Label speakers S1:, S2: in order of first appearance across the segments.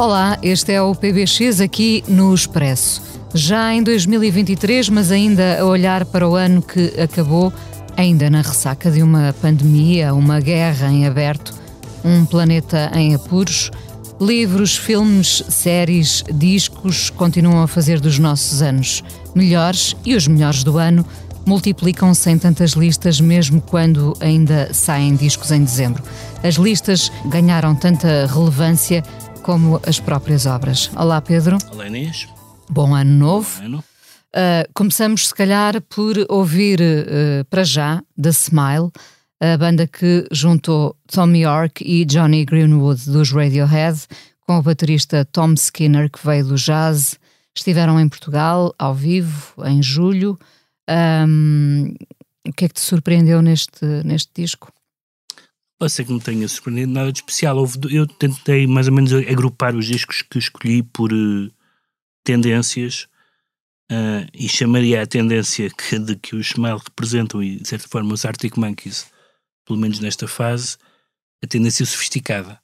S1: Olá, este é o PBX aqui no Expresso. Já em 2023, mas ainda a olhar para o ano que acabou, ainda na ressaca de uma pandemia, uma guerra em aberto, um planeta em apuros, livros, filmes, séries, discos continuam a fazer dos nossos anos melhores e os melhores do ano multiplicam-se em tantas listas, mesmo quando ainda saem discos em dezembro. As listas ganharam tanta relevância como as próprias obras. Olá, Pedro.
S2: Olá, Inês.
S1: Bom ano novo.
S2: Bom ano.
S1: Uh, começamos, se calhar, por ouvir uh, para já The Smile, a banda que juntou Tom York e Johnny Greenwood dos Radiohead, com o baterista Tom Skinner, que veio do jazz. Estiveram em Portugal, ao vivo, em julho. Um, o que é que te surpreendeu neste, neste disco?
S2: Pode ser que não tenha surpreendido nada de especial. Eu tentei mais ou menos agrupar os discos que escolhi por uh, tendências uh, e chamaria a tendência que, de que os Smile representam e de certa forma os Arctic Monkeys, pelo menos nesta fase, a tendência sofisticada.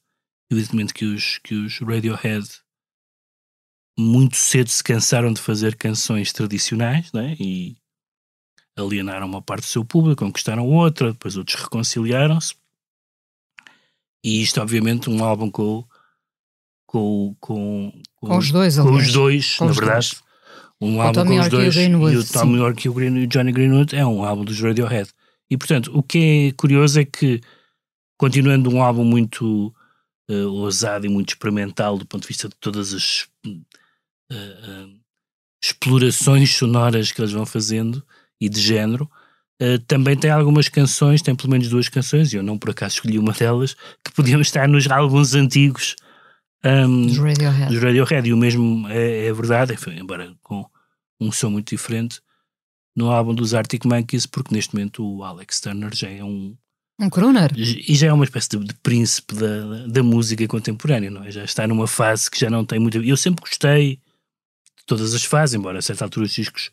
S2: Evidentemente que os, que os Radiohead muito cedo se cansaram de fazer canções tradicionais né? e alienaram uma parte do seu público, conquistaram outra, depois outros reconciliaram-se e isto, obviamente, um álbum com, com, com,
S1: com os dois,
S2: com os dois com na os verdade. Dois. Um álbum com os dois. E o, e o Tom York e o, Green, o Johnny Greenwood é um álbum dos Radiohead. E, portanto, o que é curioso é que, continuando um álbum muito uh, ousado e muito experimental do ponto de vista de todas as uh, uh, explorações sonoras que eles vão fazendo e de género, Uh, também tem algumas canções, tem pelo menos duas canções, e eu não por acaso escolhi uma delas, que podiam estar nos álbuns antigos
S1: um, dos, Radiohead.
S2: dos Radiohead. E o mesmo é, é verdade, embora com um som muito diferente, no álbum dos Arctic Monkeys, porque neste momento o Alex Turner já é um.
S1: Um crooner.
S2: E já é uma espécie de, de príncipe da, da música contemporânea, não é? Já está numa fase que já não tem muito. Eu sempre gostei de todas as fases, embora a certa altura os discos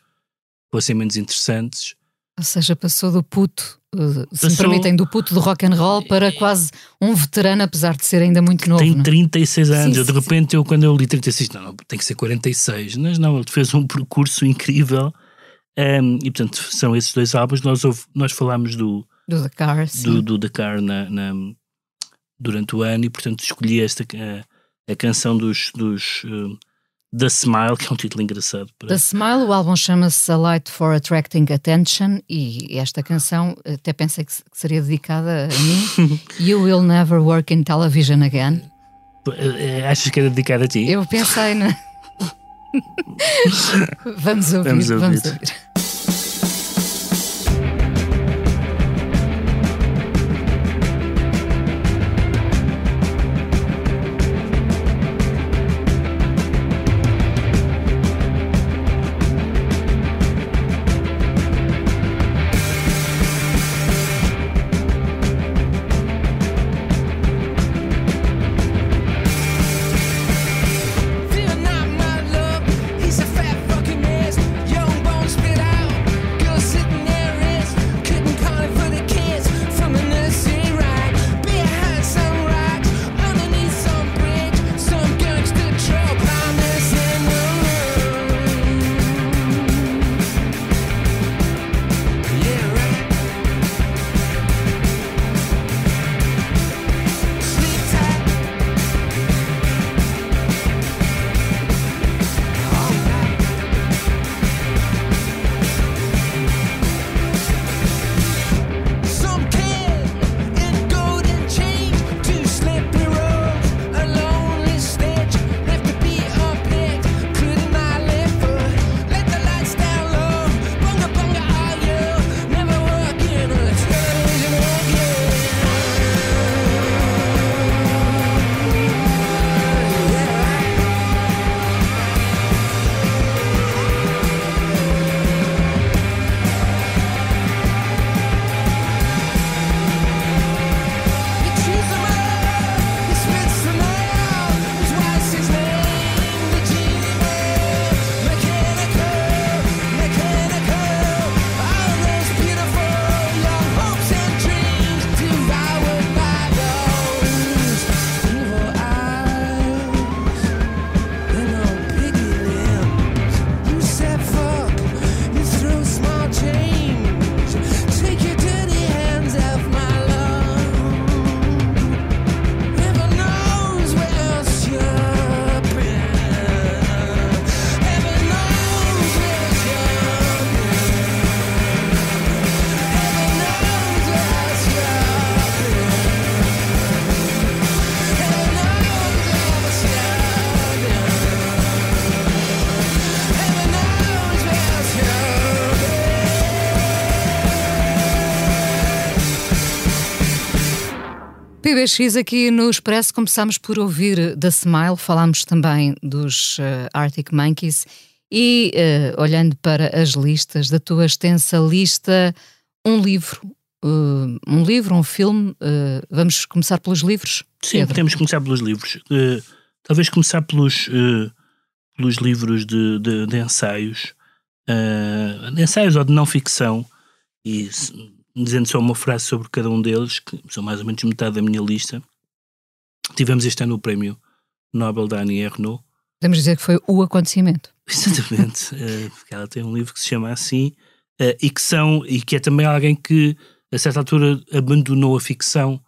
S2: fossem menos interessantes
S1: ou seja, passou do puto, uh, se passou... me permitem, do puto do rock and roll para quase um veterano, apesar de ser ainda muito novo.
S2: Tem 36 não? anos. Sim, eu, de sim, repente, sim. eu quando eu li 36, não, não, tem que ser 46. Mas não, ele fez um percurso incrível. Um, e portanto, são esses dois álbuns. Nós, nós falámos do,
S1: do Dakar,
S2: do, do Dakar na, na, durante o ano e, portanto, escolhi esta a, a canção dos. dos uh, The Smile, que é um título engraçado.
S1: Para... The Smile, o álbum chama-se A Light for Attracting Attention e esta canção até pensei que seria dedicada a mim. you Will Never Work in Television Again.
S2: Eh, eh, achas que era dedicada a ti?
S1: Eu pensei, né? vamos ouvir, vamos ouvir. Vamos ouvir. PBX aqui no Expresso começámos por ouvir The Smile, falámos também dos uh, Arctic Monkeys e uh, olhando para as listas, da tua extensa lista, um livro, uh, um livro, um filme, vamos começar pelos livros?
S2: Sim, Pedro? podemos começar pelos livros. talvez começar pelos, pelos livros de, de, de ensaios, de ensaios ou de não ficção, e dizendo só uma frase sobre cada um deles, que são mais ou menos metade da minha lista. Tivemos este ano o prémio Nobel da Annie Ernaux.
S1: Podemos dizer que foi o acontecimento.
S2: Exatamente, uh, porque ela tem um livro que se chama assim, uh, e que são, e que é também alguém que a certa altura abandonou a ficção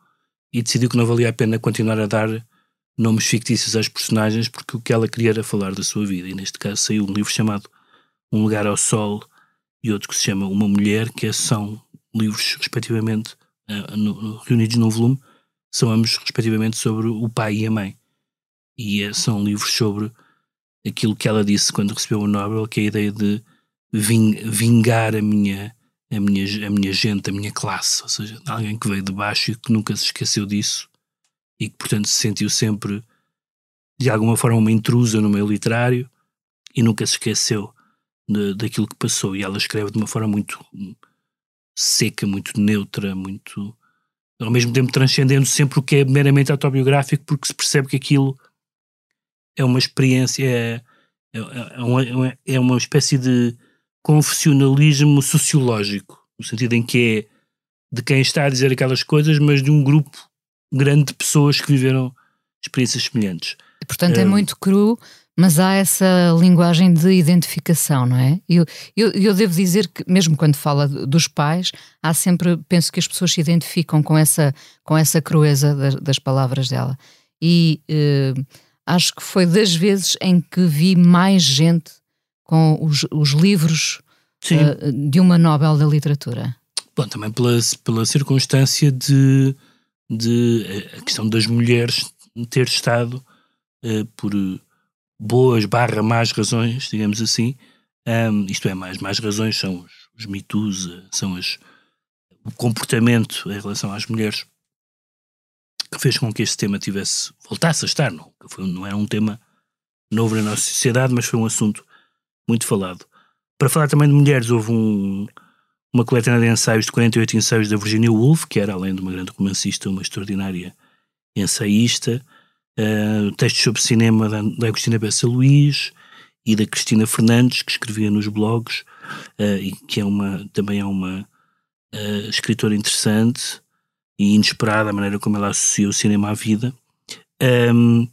S2: e decidiu que não valia a pena continuar a dar nomes fictícios às personagens porque o que ela queria era falar da sua vida e neste caso saiu um livro chamado Um Lugar ao Sol e outro que se chama Uma Mulher que são livros, respectivamente, uh, no, reunidos num volume, são ambos, respectivamente, sobre o pai e a mãe. E uh, são livros sobre aquilo que ela disse quando recebeu o Nobel, que é a ideia de vingar a minha, a minha, a minha gente, a minha classe, ou seja, alguém que veio de baixo e que nunca se esqueceu disso e que, portanto, se sentiu sempre, de alguma forma, uma intrusa no meio literário e nunca se esqueceu de, daquilo que passou. E ela escreve de uma forma muito seca, muito neutra, muito. ao mesmo tempo transcendendo sempre o que é meramente autobiográfico, porque se percebe que aquilo é uma experiência, é, é, é, uma, é uma espécie de confessionalismo sociológico, no sentido em que é de quem está a dizer aquelas coisas, mas de um grupo grande de pessoas que viveram experiências semelhantes.
S1: E, portanto, é, é muito cru mas há essa linguagem de identificação, não é? Eu, eu, eu, devo dizer que, mesmo quando fala dos pais, há sempre, penso que as pessoas se identificam com essa, com essa crueza das, das palavras dela. E eh, acho que foi das vezes em que vi mais gente com os, os livros eh, de uma Nobel da Literatura.
S2: Bom, também pela, pela circunstância de, de a questão das mulheres ter estado uh, por boas barra más razões, digamos assim, um, isto é, mais, mais razões são os, os mitos, eh, são as, o comportamento em relação às mulheres que fez com que este tema tivesse, voltasse a estar, não, foi, não era um tema novo na nossa sociedade, mas foi um assunto muito falado. Para falar também de mulheres, houve um, uma coletânea de ensaios de 48 ensaios da Virginia Woolf, que era, além de uma grande romancista, uma extraordinária ensaísta, uh, textos sobre cinema da, da Agostina Bessa Luís e da Cristina Fernandes, que escrevia nos blogs, uh, e que é uma, também é uma uh, escritora interessante e inesperada a maneira como ela associa o cinema à vida. Um,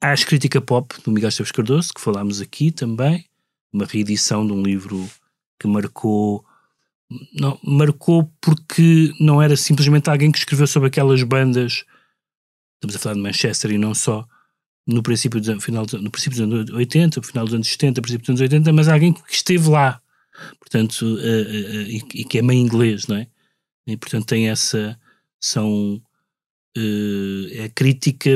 S2: há a crítica pop do Miguel Esteves Cardoso, que falámos aqui também, uma reedição de um livro que marcou não, marcou porque não era simplesmente alguém que escreveu sobre aquelas bandas estamos a falar de Manchester e não só no princípio dos, final, no princípio dos anos 80, no final dos anos 70, princípio dos anos 80, mas alguém que esteve lá, portanto, uh, uh, uh, e, e, que é meio inglês, não é? E portanto tem essa, são, é crítica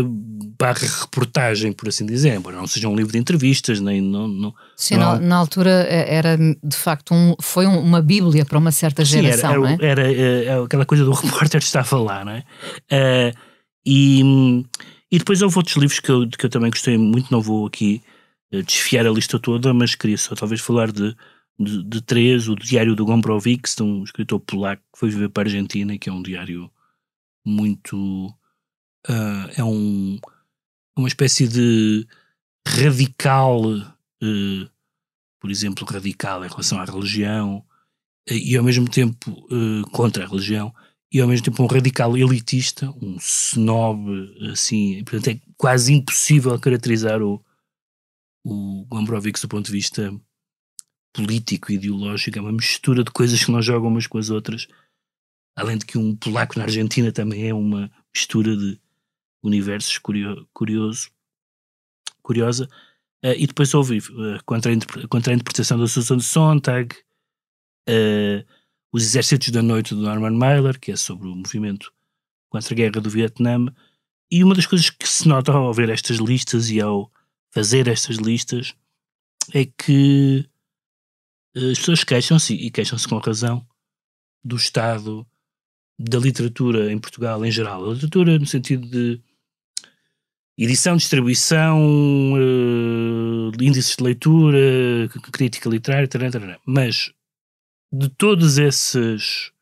S2: barra reportagem, por assim dizer, embora não seja um livro de entrevistas, nem não, não
S1: Sim,
S2: não,
S1: na, na, altura era de facto um, foi uma bíblia para uma certa geração,
S2: Sim, era, era,
S1: era,
S2: era, aquela coisa do repórter estava lá, não é? E, e depois houve outros livros que eu, que eu também gostei muito, não vou aqui eh, desfiar a lista toda, mas queria só talvez falar de, de, de três, o Diário do Gombrowicz, de um escritor polaco que foi viver para a Argentina, que é um diário muito... Uh, é um, uma espécie de radical, uh, por exemplo, radical em relação à religião, uh, e ao mesmo tempo contra a religião, e ao mesmo tempo um radical elitista, um snob, assim, portanto é quase impossível caracterizar o, o Gombrowicz do ponto de vista político e ideológico, é uma mistura de coisas que não jogam umas com as outras, além de que um polaco na Argentina também é uma mistura de universos curio, curioso, curiosa, uh, e depois houve uh, contra, a contra a interpretação da Susan Sontag, uh, os Exércitos da Noite do Norman Mailer, que é sobre o movimento contra a guerra do Vietnã. E uma das coisas que se nota ao ver estas listas e ao fazer estas listas é que eh, as pessoas queixam-se, e queixam-se com razão, do estado da literatura em Portugal em geral. A literatura no sentido de edição, distribuição, uh, índices de leitura, crítica literária, tarana. mas de todos esses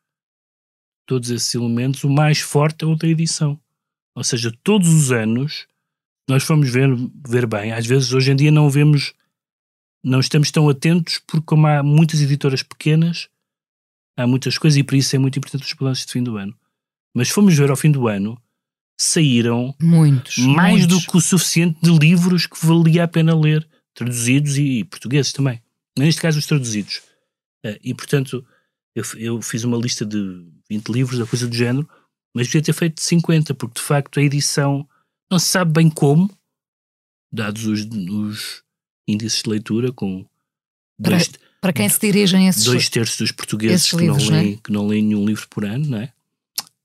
S2: todos esses elementos, o mais forte é o da edição. Ou seja, todos os anos nós fomos ver, ver bem. Às vezes, hoje em dia, não vemos, não estamos tão atentos, porque, como há muitas editoras pequenas, há muitas coisas e por isso é muito importante os balanços de fim do ano. Mas fomos ver ao fim do ano, saíram
S1: muitos,
S2: mais
S1: muitos.
S2: do que o suficiente de livros que valia a pena ler, traduzidos e, e portugueses também. Neste caso, os traduzidos. Uh, e portanto, eu, eu, fiz uma lista de 20 livros, a coisa do género, mas devia ter feito 50, porque de facto a edição não se sabe bem como, dados os, os índices de leitura, com
S1: dois, para, para quem se dirigem esses
S2: dois terços dos portugueses que,
S1: livros,
S2: não leem,
S1: não é?
S2: que não leem nenhum livro por ano, não é?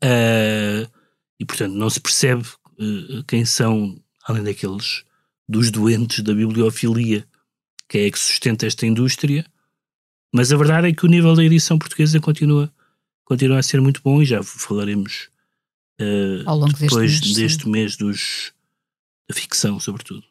S2: Uh, e portanto não se percebe uh, quem são, além daqueles dos doentes da bibliofilia, que é que sustenta esta indústria, mas a verdade é que o nível da edição portuguesa continua, continua a ser muito bom e já falaremos uh,
S1: Ao longo
S2: depois
S1: deste mês,
S2: deste mês dos, da ficção, sobretudo.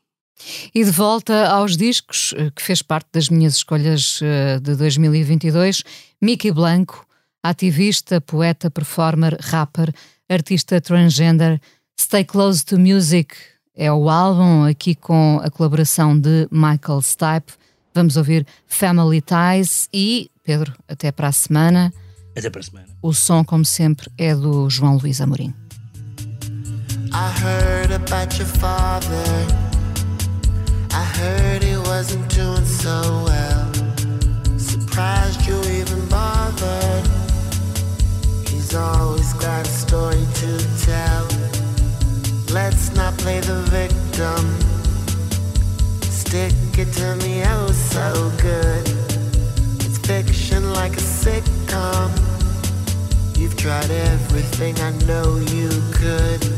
S1: E de volta aos discos, que fez parte das minhas escolhas de 2022, Mickey Blanco, ativista, poeta, performer, rapper, artista transgender, Stay Close to Music é o álbum, aqui com a colaboração de Michael Stipe. Vamos ouvir Family Ties e, Pedro, até para a semana.
S2: Até para a semana.
S1: O som, como sempre, é do João Luís Amorim.
S3: I heard about your father. I heard he wasn't doing so well. Surprised you even bothered. He's always got a story to tell. Let's not play the victim. Stick it to me oh so good. It's fiction like a sitcom. You've tried everything I know you could.